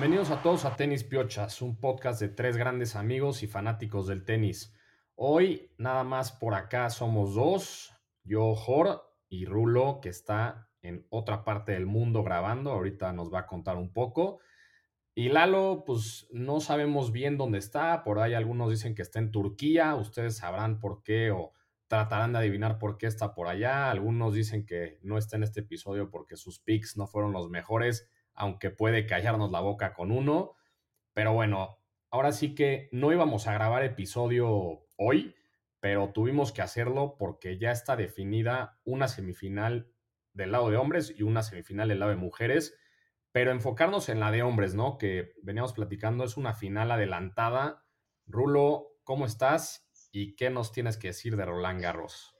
Bienvenidos a todos a Tenis Piochas, un podcast de tres grandes amigos y fanáticos del tenis. Hoy nada más por acá somos dos, yo Jor y Rulo que está en otra parte del mundo grabando, ahorita nos va a contar un poco. Y Lalo, pues no sabemos bien dónde está, por ahí algunos dicen que está en Turquía, ustedes sabrán por qué o tratarán de adivinar por qué está por allá, algunos dicen que no está en este episodio porque sus picks no fueron los mejores, aunque puede callarnos la boca con uno, pero bueno, ahora sí que no íbamos a grabar episodio hoy, pero tuvimos que hacerlo porque ya está definida una semifinal del lado de hombres y una semifinal del lado de mujeres pero enfocarnos en la de hombres, ¿no? Que veníamos platicando, es una final adelantada. Rulo, ¿cómo estás? ¿Y qué nos tienes que decir de Roland Garros?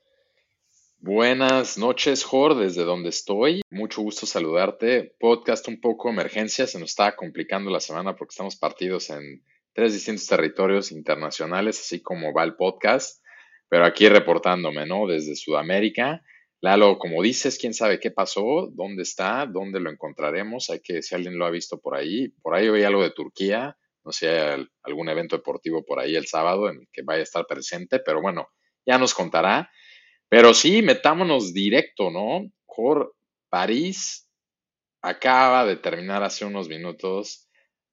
Buenas noches, Jor, desde donde estoy. Mucho gusto saludarte. Podcast un poco emergencia, se nos está complicando la semana porque estamos partidos en tres distintos territorios internacionales, así como va el podcast, pero aquí reportándome, ¿no? Desde Sudamérica. Lalo, como dices, quién sabe qué pasó, dónde está, dónde lo encontraremos. Hay que, si alguien lo ha visto por ahí, por ahí oí algo de Turquía, no sé, hay algún evento deportivo por ahí el sábado en el que vaya a estar presente, pero bueno, ya nos contará. Pero sí, metámonos directo, ¿no? Por París acaba de terminar hace unos minutos.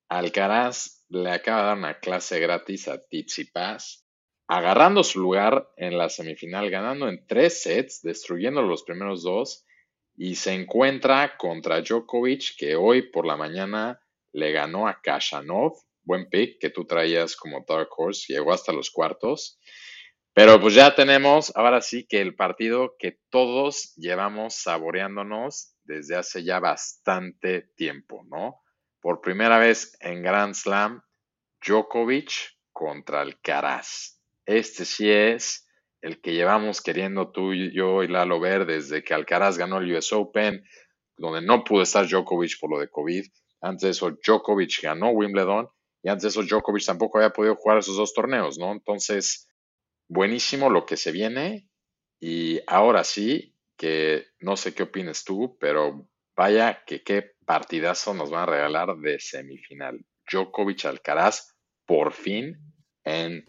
Alcaraz le acaba de dar una clase gratis a Tsitsipas agarrando su lugar en la semifinal, ganando en tres sets, destruyendo los primeros dos, y se encuentra contra Djokovic, que hoy por la mañana le ganó a Kashanov, buen pick que tú traías como Dark Horse, llegó hasta los cuartos. Pero pues ya tenemos, ahora sí que el partido que todos llevamos saboreándonos desde hace ya bastante tiempo, ¿no? Por primera vez en Grand Slam, Djokovic contra Alcaraz. Este sí es el que llevamos queriendo tú y yo y Lalo ver desde que Alcaraz ganó el US Open, donde no pudo estar Djokovic por lo de COVID. Antes de eso, Djokovic ganó Wimbledon y antes de eso, Djokovic tampoco había podido jugar esos dos torneos, ¿no? Entonces, buenísimo lo que se viene y ahora sí, que no sé qué opines tú, pero vaya que qué partidazo nos van a regalar de semifinal. Djokovic Alcaraz, por fin, en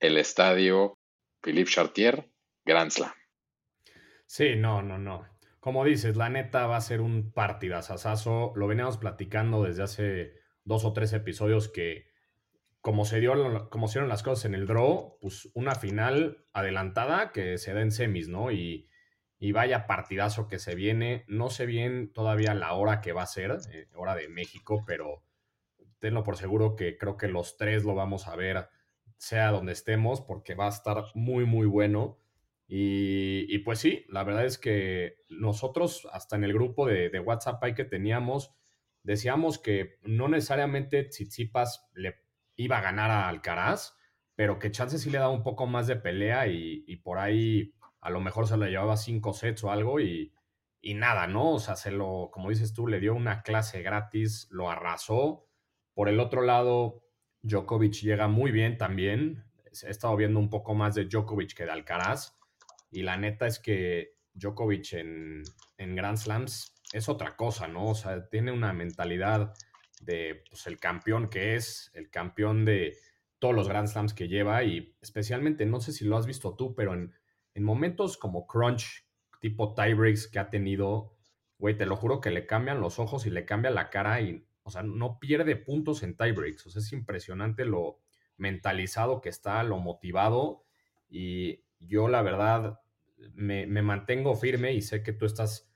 el estadio Philippe Chartier, Grand Slam. Sí, no, no, no. Como dices, la neta va a ser un partidazazazo. Lo veníamos platicando desde hace dos o tres episodios que como se, dio, como se dieron las cosas en el draw, pues una final adelantada que se da en semis, ¿no? Y, y vaya partidazo que se viene. No sé bien todavía la hora que va a ser, eh, hora de México, pero tenlo por seguro que creo que los tres lo vamos a ver sea donde estemos, porque va a estar muy, muy bueno. Y, pues sí, la verdad es que nosotros, hasta en el grupo de, WhatsApp que teníamos, decíamos que no necesariamente Tsitsipas le iba a ganar a Alcaraz, pero que Chance sí le daba un poco más de pelea y, por ahí a lo mejor se lo llevaba cinco sets o algo y, y nada, ¿no? O sea, se lo, como dices tú, le dio una clase gratis, lo arrasó. Por el otro lado, Djokovic llega muy bien también. He estado viendo un poco más de Djokovic que de Alcaraz. Y la neta es que Djokovic en, en Grand Slams es otra cosa, ¿no? O sea, tiene una mentalidad de pues, el campeón que es, el campeón de todos los Grand Slams que lleva y especialmente, no sé si lo has visto tú, pero en, en momentos como crunch, tipo tiebreaks que ha tenido, güey, te lo juro que le cambian los ojos y le cambia la cara y o sea, no pierde puntos en tiebreaks. O sea, es impresionante lo mentalizado que está, lo motivado. Y yo, la verdad, me, mantengo firme y sé que tú estás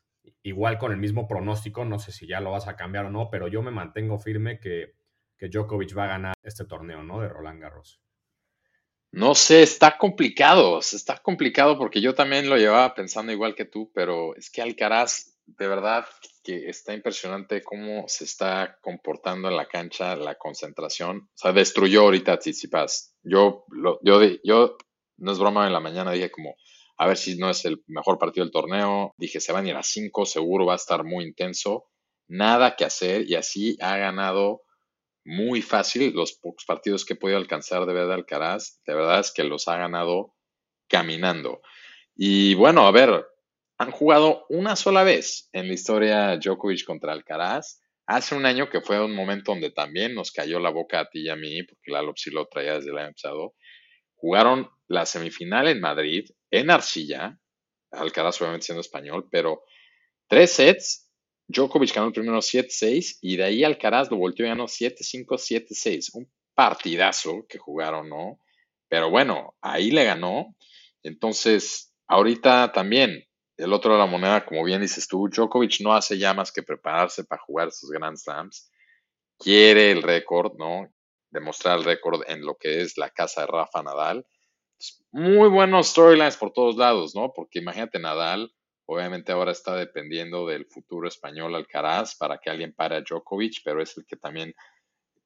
igual con el mismo pronóstico. No sé si ya lo vas a cambiar o no, pero yo me mantengo firme que, que Djokovic va a ganar este torneo, ¿no? De Roland Garros. No sé, está complicado, está complicado porque yo también lo llevaba pensando igual que tú, pero es que Alcaraz de verdad que está impresionante cómo se está comportando en la cancha, la concentración. O sea, destruyó ahorita a Tsitsipas. Yo, yo, yo, no es broma, en la mañana dije como, a ver si no es el mejor partido del torneo. Dije, se van a ir a cinco, seguro va a estar muy intenso. Nada que hacer y así ha ganado muy fácil los pocos partidos que he podido alcanzar de verdad Alcaraz. De verdad es que los ha ganado caminando. Y bueno, a ver, han jugado una sola vez en la historia Djokovic contra Alcaraz. Hace un año que fue un momento donde también nos cayó la boca a ti y a mí, porque Lalo sí lo traía desde el año pasado. Jugaron la semifinal en Madrid, en Arcilla, Alcaraz obviamente siendo español, pero tres sets, Djokovic ganó el primero 7-6 y de ahí Alcaraz lo volteó y ganó 7-5, 7-6. Un partidazo que jugaron, ¿no? Pero bueno, ahí le ganó. Entonces, ahorita también, el otro de la moneda, como bien dices tú, Djokovic no hace ya más que prepararse para jugar esos Grand Slams. Quiere el récord, ¿no? Demostrar el récord en lo que es la casa de Rafa Nadal. Muy buenos storylines por todos lados, ¿no? Porque imagínate Nadal, obviamente ahora está dependiendo del futuro español Alcaraz para que alguien pare a Djokovic, pero es el que también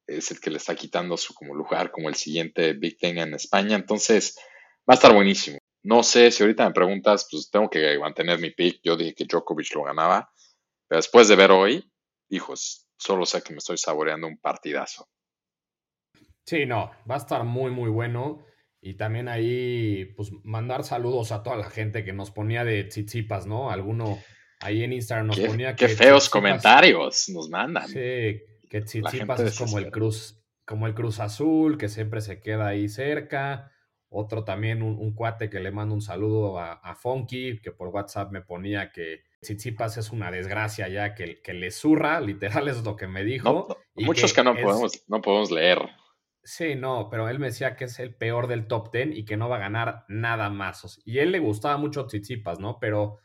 es el que le está quitando su como lugar como el siguiente Big Thing en España. Entonces, va a estar buenísimo. No sé si ahorita me preguntas, pues tengo que mantener mi pick. Yo dije que Djokovic lo ganaba, pero después de ver hoy, hijos, solo sé que me estoy saboreando un partidazo. Sí, no, va a estar muy, muy bueno. Y también ahí, pues, mandar saludos a toda la gente que nos ponía de tzitzzipas, ¿no? Alguno ahí en Instagram nos ponía que. Qué feos comentarios nos mandan. Sí, que Tsitsipas es como el Cruz, como el Cruz Azul, que siempre se queda ahí cerca. Otro también, un, cuate que le manda un saludo a, a, Funky, que por WhatsApp me ponía que Tsitsipas es una desgracia ya, que, que le zurra, literal es lo que me dijo. muchos que, no, podemos, no podemos leer. Sí, no, pero él me decía que es el peor del top ten y que no va a ganar nada más. Y él le gustaba mucho Tsitsipas, ¿no? Pero,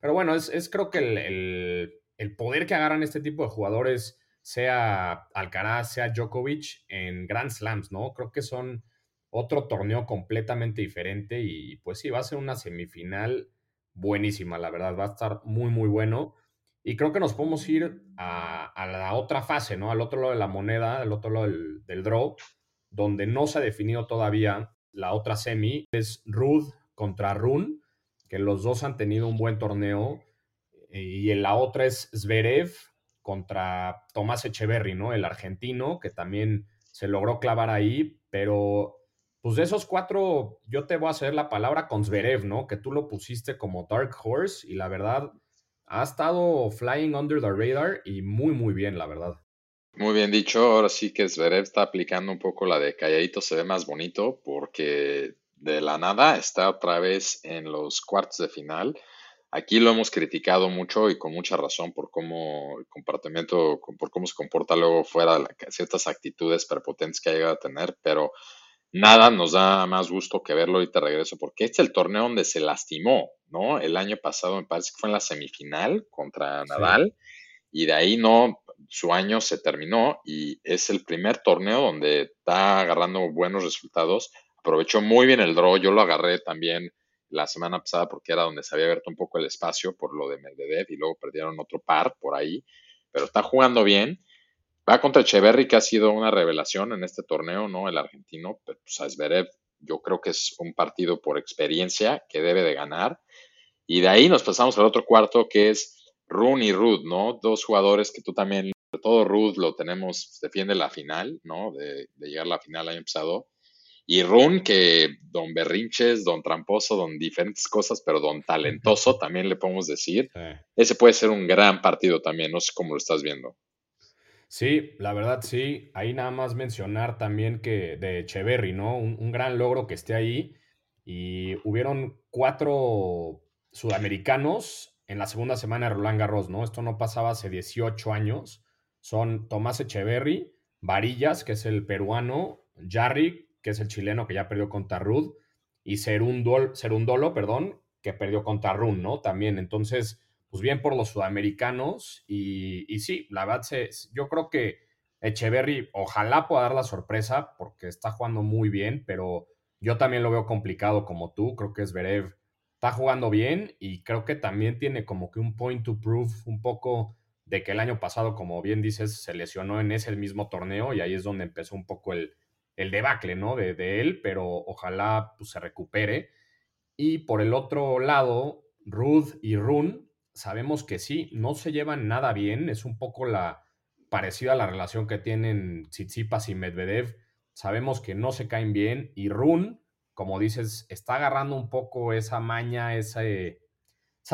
pero bueno, es, es creo que el, el, poder que agarran este tipo de jugadores sea Alcaraz, sea Djokovic en Grand Slams, ¿no? Creo que son otro torneo completamente diferente y pues sí, va a ser una semifinal buenísima, la verdad, va a estar muy, muy bueno. Y creo que nos podemos ir a, la otra fase, ¿no? Al otro lado de la moneda, al otro lado del, del draw, donde no se ha definido todavía la otra semi, es Rud contra Run, que los dos han tenido un buen torneo. Y en la otra es Zverev contra Tomás Echeverry, ¿no? El argentino, que también se logró clavar ahí, pero pues de esos cuatro, yo te voy a hacer la palabra con Zverev, ¿no? Que tú lo pusiste como Dark Horse y la verdad ha estado flying under the radar y muy, muy bien, la verdad. Muy bien dicho, ahora sí que Zverev está aplicando un poco la de calladito se ve más bonito porque de la nada está otra vez en los cuartos de final. Aquí lo hemos criticado mucho y con mucha razón por cómo el comportamiento, por cómo se comporta luego fuera, ciertas actitudes prepotentes que ha llegado a tener, pero nada nos da más gusto que verlo. Ahorita regreso, porque este es el torneo donde se lastimó, ¿no? El año pasado me parece que fue en la semifinal contra Nadal, y de ahí no, su año se terminó y es el primer torneo donde está agarrando buenos resultados. Aprovechó muy bien el draw, yo lo agarré también la semana pasada porque era donde se había abierto un poco el espacio por lo de Medvedev y luego perdieron otro par por ahí, pero está jugando bien. Va contra Echeverry, que ha sido una revelación en este torneo, ¿no? El argentino, pero pues Zverev yo creo que es un partido por experiencia que debe de ganar. Y de ahí nos pasamos al otro cuarto que es Run y Rud, ¿no? Dos jugadores que tú también, sobre todo Rud lo tenemos, defiende la final, ¿no? De, de llegar a la final año pasado. Y Run, que don Berrinches, don Tramposo, don diferentes cosas, pero don Talentoso también le podemos decir. Ese puede ser un gran partido también, no sé cómo lo estás viendo. Sí, la verdad sí. Ahí nada más mencionar también que de Echeverry, ¿no? Un, gran logro que esté ahí. Y hubieron cuatro sudamericanos en la segunda semana de Roland Garros, ¿no? Esto no pasaba hace 18 años. Son Tomás Echeverry, Varillas, que es el peruano, Jarry, que es el chileno que ya perdió contra Rud, y Serundolo, perdón, que perdió contra Run, ¿no? También, entonces, pues bien por los sudamericanos, y, sí, la verdad, yo creo que Echeverry ojalá pueda dar la sorpresa, porque está jugando muy bien, pero yo también lo veo complicado como tú, creo que Zverev está jugando bien, y creo que también tiene como que un point to prove un poco de que el año pasado, como bien dices, se lesionó en ese mismo torneo, y ahí es donde empezó un poco el el debacle, ¿no? De, de él, pero ojalá pues, se recupere. Y por el otro lado, Ruth y Run, sabemos que sí, no se llevan nada bien, es un poco la parecida a la relación que tienen Tsitsipas y Medvedev. Sabemos que no se caen bien y Run, como dices, está agarrando un poco esa maña, esa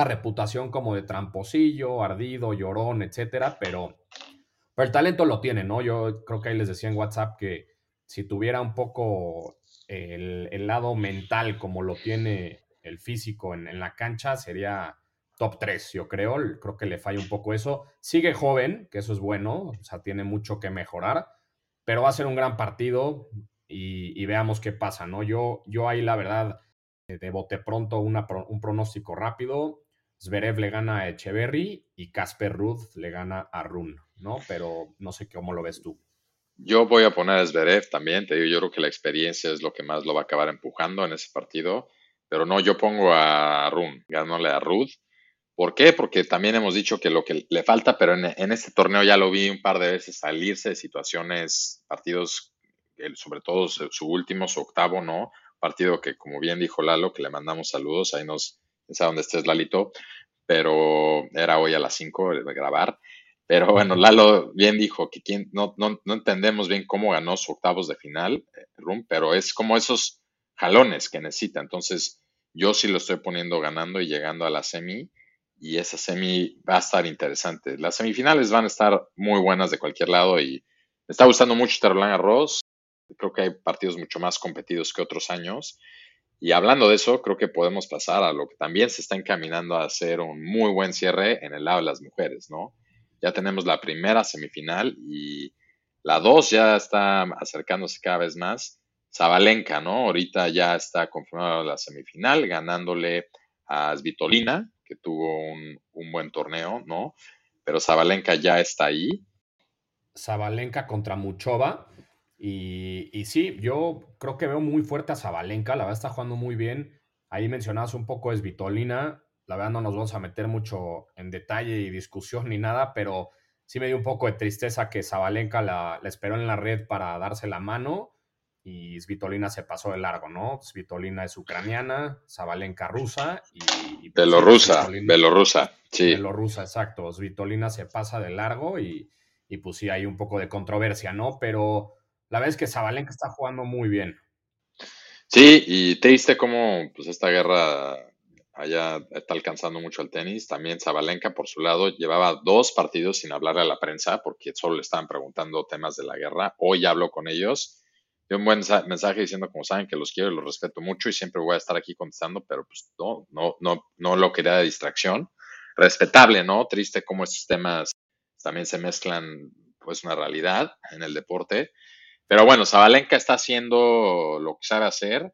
reputación como de tramposillo, ardido, llorón, etcétera, pero, pero el talento lo tiene, ¿no? Yo creo que ahí les decía en WhatsApp que si tuviera un poco el, el lado mental como lo tiene el físico en, en, la cancha, sería top 3, yo creo. Creo que le falla un poco eso. Sigue joven, que eso es bueno, o sea, tiene mucho que mejorar, pero va a ser un gran partido y, veamos qué pasa, ¿no? Yo, yo ahí la verdad de bote pronto un pronóstico rápido. Zverev le gana a Echeverry y Casper Ruth le gana a Run, ¿no? Pero no sé cómo lo ves tú. Yo voy a poner a Zverev también, te digo, yo creo que la experiencia es lo que más lo va a acabar empujando en ese partido, pero no, yo pongo a Run, ganándole a Ruth. ¿Por qué? Porque también hemos dicho que lo que le falta, pero en, en este torneo ya lo vi un par de veces salirse de situaciones, partidos, sobre todo su último, su octavo, ¿no? partido que, como bien dijo Lalo, que le mandamos saludos, ahí nos, es a donde estés, Lalito, pero era hoy a las 5 de grabar. Pero bueno, Lalo bien dijo que quien, no, no, no, entendemos bien cómo ganó su octavos de final, eh, Rum, pero es como esos jalones que necesita. Entonces, yo sí lo estoy poniendo ganando y llegando a la semi, y esa semi va a estar interesante. Las semifinales van a estar muy buenas de cualquier lado y me está gustando mucho Roland Ross. Creo que hay partidos mucho más competidos que otros años. Y hablando de eso, creo que podemos pasar a lo que también se está encaminando a hacer un muy buen cierre en el lado de las mujeres, ¿no? Ya tenemos la primera semifinal y la dos ya está acercándose cada vez más. Zabalenka, ¿no? Ahorita ya está confirmada la semifinal, ganándole a Svitolina, que tuvo un, buen torneo, ¿no? Pero Zabalenka ya está ahí. Zabalenka contra Muchova y, sí, yo creo que veo muy fuerte a Zabalenka, la verdad está jugando muy bien. Ahí mencionabas un poco es Vitolina, la verdad no nos vamos a meter mucho en detalle y discusión ni nada, pero sí me dio un poco de tristeza que Zabalenka la, esperó en la red para darse la mano y Svitolina se pasó de largo, ¿no? Svitolina es ucraniana, Zabalenka rusa y... Pues, Belorrusa, Belorrusa, sí. Belorrusa, exacto. Svitolina se pasa de largo y, y pues sí hay un poco de controversia, ¿no? Pero la verdad es que Zabalenka está jugando muy bien. Sí, y te diste cómo pues esta guerra allá está alcanzando mucho el tenis. También Zabalenka, por su lado, llevaba dos partidos sin hablarle a la prensa porque solo le estaban preguntando temas de la guerra. Hoy habló con ellos. Dio un buen mensaje diciendo, como saben, que los quiero y los respeto mucho y siempre voy a estar aquí contestando, pero pues no, no, no, no lo quería de distracción. Respetable, ¿no? Triste cómo estos temas también se mezclan, pues, una realidad en el deporte. Pero bueno, Zabalenka está haciendo lo que sabe hacer,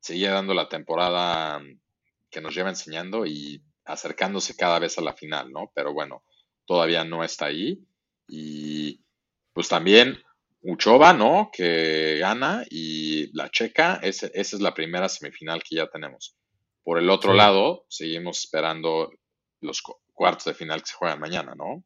sigue dando la temporada que nos lleva enseñando y acercándose cada vez a la final, ¿no? Pero bueno, todavía no está ahí. Y pues también Uchova, ¿no? Que gana y la checa, esa es la primera semifinal que ya tenemos. Por el otro lado, seguimos esperando los cuartos de final que se juegan mañana, ¿no?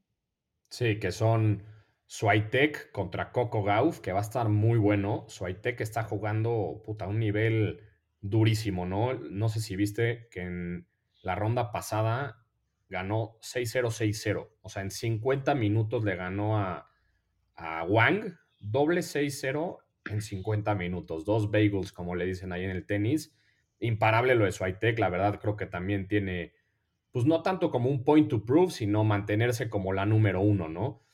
Sí, que son Swiatek contra Coco Gauff, que va a estar muy bueno. Swiatek está jugando puta, un nivel durísimo, ¿no? No sé si viste que en la ronda pasada ganó 6-0, 6-0. O sea, en 50 minutos le ganó a, a Wang, doble 6-0 en 50 minutos. Dos bagels, como le dicen ahí en el tenis. Imparable lo de Swiatek, la verdad creo que también tiene, pues no tanto como un point to prove, sino mantenerse como la número uno, ¿no?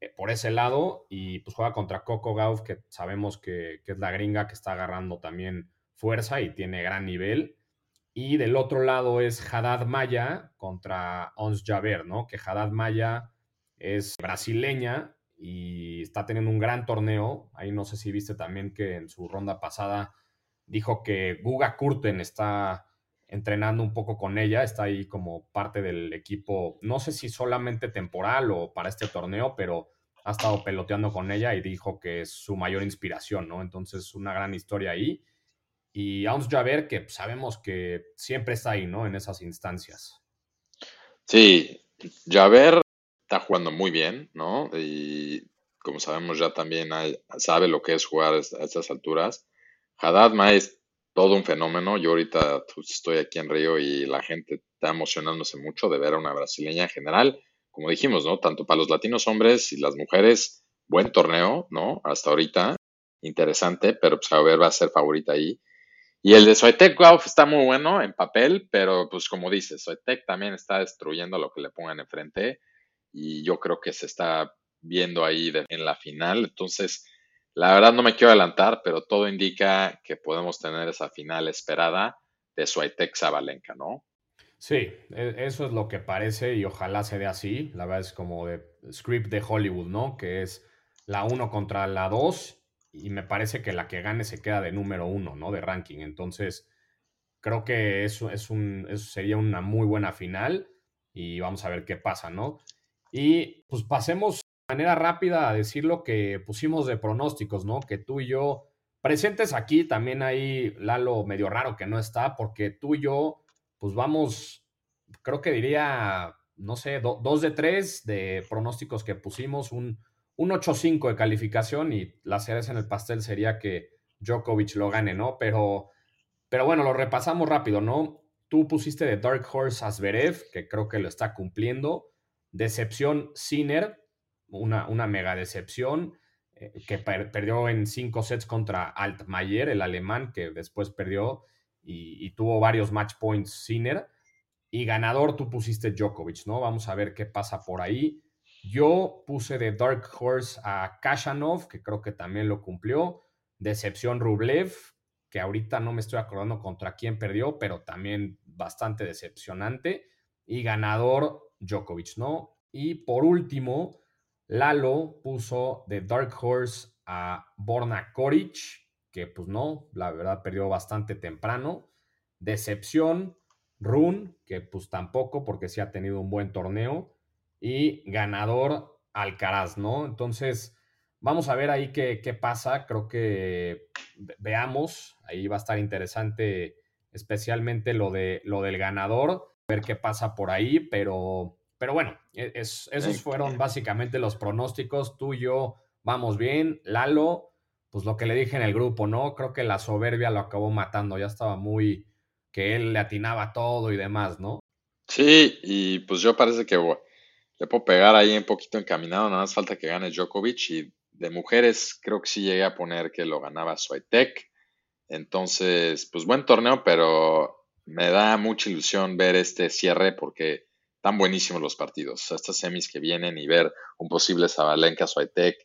Eh, por ese lado y pues juega contra Coco Gauff, que sabemos que, es la gringa que está agarrando también fuerza y tiene gran nivel. Y del otro lado es Haddad Maya contra Ons Javer, ¿no? Que Haddad Maya es brasileña y está teniendo un gran torneo. Ahí no sé si viste también que en su ronda pasada dijo que Guga Kurten está entrenando un poco con ella, está ahí como parte del equipo, no sé si solamente temporal o para este torneo, pero ha estado peloteando con ella y dijo que es su mayor inspiración, ¿no? Entonces, una gran historia ahí. Y vamos ya a ver que sabemos que siempre está ahí, ¿no? En esas instancias. Sí, Javer está jugando muy bien, ¿no? Y como sabemos ya también sabe lo que es jugar a estas alturas. Haddad Maes todo un fenómeno. Yo ahorita pues, estoy aquí en Río y la gente está emocionándose mucho de ver a una brasileña en general. Como dijimos, ¿no? Tanto para los latinos hombres y las mujeres, buen torneo, ¿no? Hasta ahorita, interesante, pero pues a va a ser favorita ahí. Y el de Soitec Golf está muy bueno en papel, pero pues como dices, Soitec también está destruyendo lo que le pongan enfrente y yo creo que se está viendo ahí en la final. Entonces, la verdad no me quiero adelantar, pero todo indica que podemos tener esa final esperada de Swiatek Zabalenka, ¿no? Sí, e, eso es lo que parece y ojalá se dé así. La verdad es como de script de Hollywood, ¿no? Que es la 1 contra la 2 y me parece que la que gane se queda de número 1, ¿no? De ranking. Entonces, creo que eso, es un, eso sería una muy buena final y vamos a ver qué pasa, ¿no? Y pues pasemos manera rápida a decir lo que pusimos de pronósticos, ¿no? Que tú y yo, presentes aquí, también hay Lalo medio raro que no está, porque tú y yo, pues vamos, creo que diría, no sé, dos de tres de pronósticos que pusimos, un, un 8-5 de calificación y la cereza en el pastel sería que Djokovic lo gane, ¿no? Pero, pero bueno, lo repasamos rápido, ¿no? Tú pusiste de Dark Horse a que creo que lo está cumpliendo. Decepción Sinner, una, una mega decepción, eh, que perdió en cinco sets contra Altmaier, el alemán, que después perdió y, tuvo varios match points Sinner. Y ganador tú pusiste Djokovic, ¿no? Vamos a ver qué pasa por ahí. Yo puse de Dark Horse a Kashanov, que creo que también lo cumplió. Decepción Rublev, que ahorita no me estoy acordando contra quién perdió, pero también bastante decepcionante. Y ganador Djokovic, ¿no? Y por último, Lalo puso de Dark Horse a Borna Koric, que pues no, la verdad perdió bastante temprano. Decepción, Run, que pues tampoco, porque sí ha tenido un buen torneo. Y ganador, Alcaraz, ¿no? Entonces, vamos a ver ahí qué, qué pasa. Creo que veamos, ahí va a estar interesante, especialmente lo, de, lo del ganador ver qué pasa por ahí, pero, pero bueno, e, esos fueron básicamente los pronósticos. Tú y yo vamos bien. Lalo, pues lo que le dije en el grupo, ¿no? Creo que la soberbia lo acabó matando. Ya estaba muy que él le atinaba todo y demás, ¿no? Sí, y pues yo parece que le puedo pegar ahí un poquito encaminado, nada más falta que gane Djokovic y de mujeres creo que sí llegué a poner que lo ganaba Swiatek. Entonces, pues buen torneo, pero me da mucha ilusión ver este cierre porque están buenísimos los partidos. Estas semis que vienen y ver un posible Zabalenka Swiatek.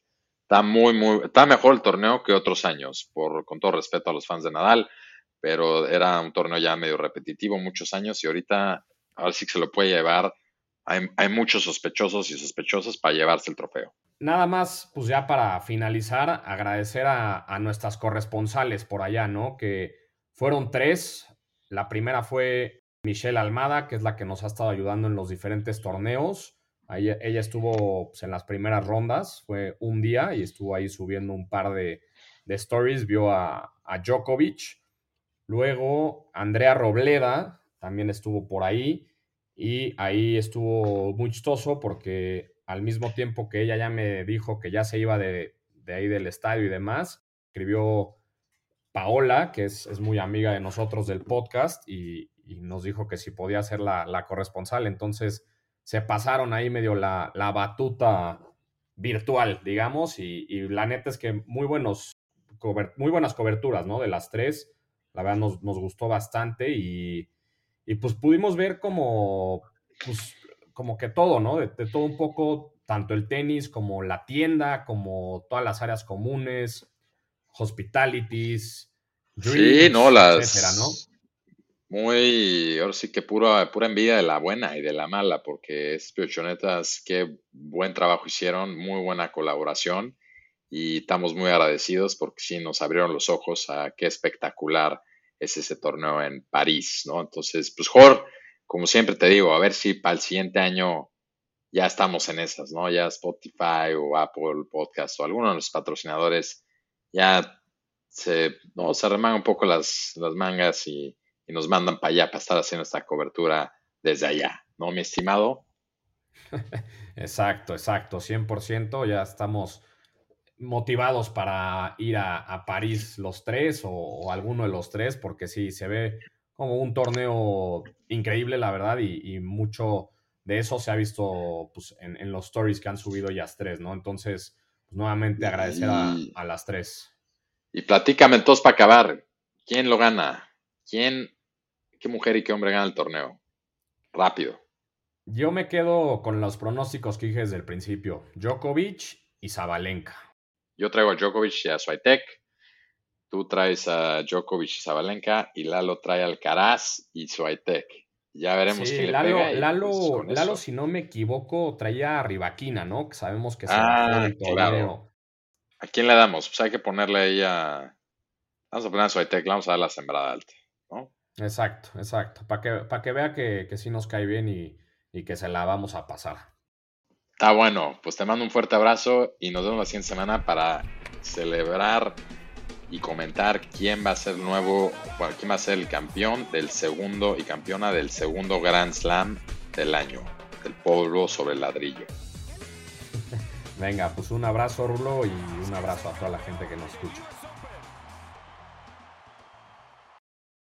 Está muy, muy, está mejor el torneo que otros años, por, con todo respeto a los fans de Nadal, pero era un torneo ya medio repetitivo muchos años y ahorita, ahora sí que se lo puede llevar. Hay, hay muchos sospechosos y sospechosas para llevarse el trofeo. Nada más, pues ya para finalizar, agradecer a, a nuestras corresponsales por allá, ¿no? Que fueron tres, la primera fue Michelle Almada, que es la que nos ha estado ayudando en los diferentes torneos. ella estuvo pues, en las primeras rondas, fue un día y estuvo ahí subiendo un par de, stories, vio a, Djokovic. Luego Andrea Robleda también estuvo por ahí y ahí estuvo muy chistoso porque al mismo tiempo que ella ya me dijo que ya se iba de, de ahí del estadio y demás, escribió Paola, que es, muy amiga de nosotros del podcast, y, nos dijo que si podía ser la, corresponsal. Entonces se pasaron ahí medio la, batuta virtual, digamos, y, la neta es que muy, buenos, muy buenas coberturas, ¿no? De las tres. La verdad nos, gustó bastante y, pues pudimos ver como, pues, como que todo, ¿no? de todo un poco, tanto el tenis como la tienda, como todas las áreas comunes hospitalities, sí, no, las muy, ahora sí que pura, pura envidia de la buena y de la mala, porque es piochonetas, qué buen trabajo hicieron, muy buena colaboración y estamos muy agradecidos porque sí nos abrieron los ojos a qué espectacular es ese torneo en París, ¿no? Entonces, pues, Jor, como siempre te digo, a ver si para el siguiente año ya estamos en esas, ¿no? Ya Spotify o Apple Podcast o alguno de los patrocinadores ya se, no, se un poco las, las mangas y, nos mandan para allá para estar haciendo esta cobertura desde allá, ¿no, mi estimado? Exacto, exacto, 100%. Ya estamos motivados para ir a, París los tres o, alguno de los tres, porque sí, se ve como un torneo increíble, la verdad, y, mucho de eso se ha visto pues, en, los stories que han subido ellas tres, ¿no? Entonces, pues, nuevamente agradecer a, a las tres. Y platícame entonces para acabar. ¿Quién lo gana? ¿Quién, qué mujer y qué hombre gana el torneo? Rápido. Yo me quedo con los pronósticos que dije desde el principio. Djokovic y Zabalenka. Yo traigo a Djokovic y a Swiatek. Tú traes a Djokovic y Zabalenka y Lalo trae al Alcaraz y Swiatek. Ya veremos Sí, quién le Lalo, pega. y, Lalo, pues, Lalo, si no me equivoco, traía a Rivaquina, ¿no? Que sabemos que se Ah, del claro. ¿A quién le damos? Pues hay que ponerle ahí a... Vamos a poner a Swiatek, le vamos a dar la sembrada alta, ¿no? Exacto, exacto. Para que, pa' que vea que, que sí nos cae bien y, y que se la vamos a pasar. Está bueno, pues te mando un fuerte abrazo y nos vemos la siguiente semana para celebrar y comentar quién va a ser el nuevo, bueno, quién va a ser el campeón del segundo y campeona del segundo Grand Slam del año, del polvo sobre el ladrillo. Venga, pues un abrazo, Rulo, y un abrazo a toda la gente que nos escucha.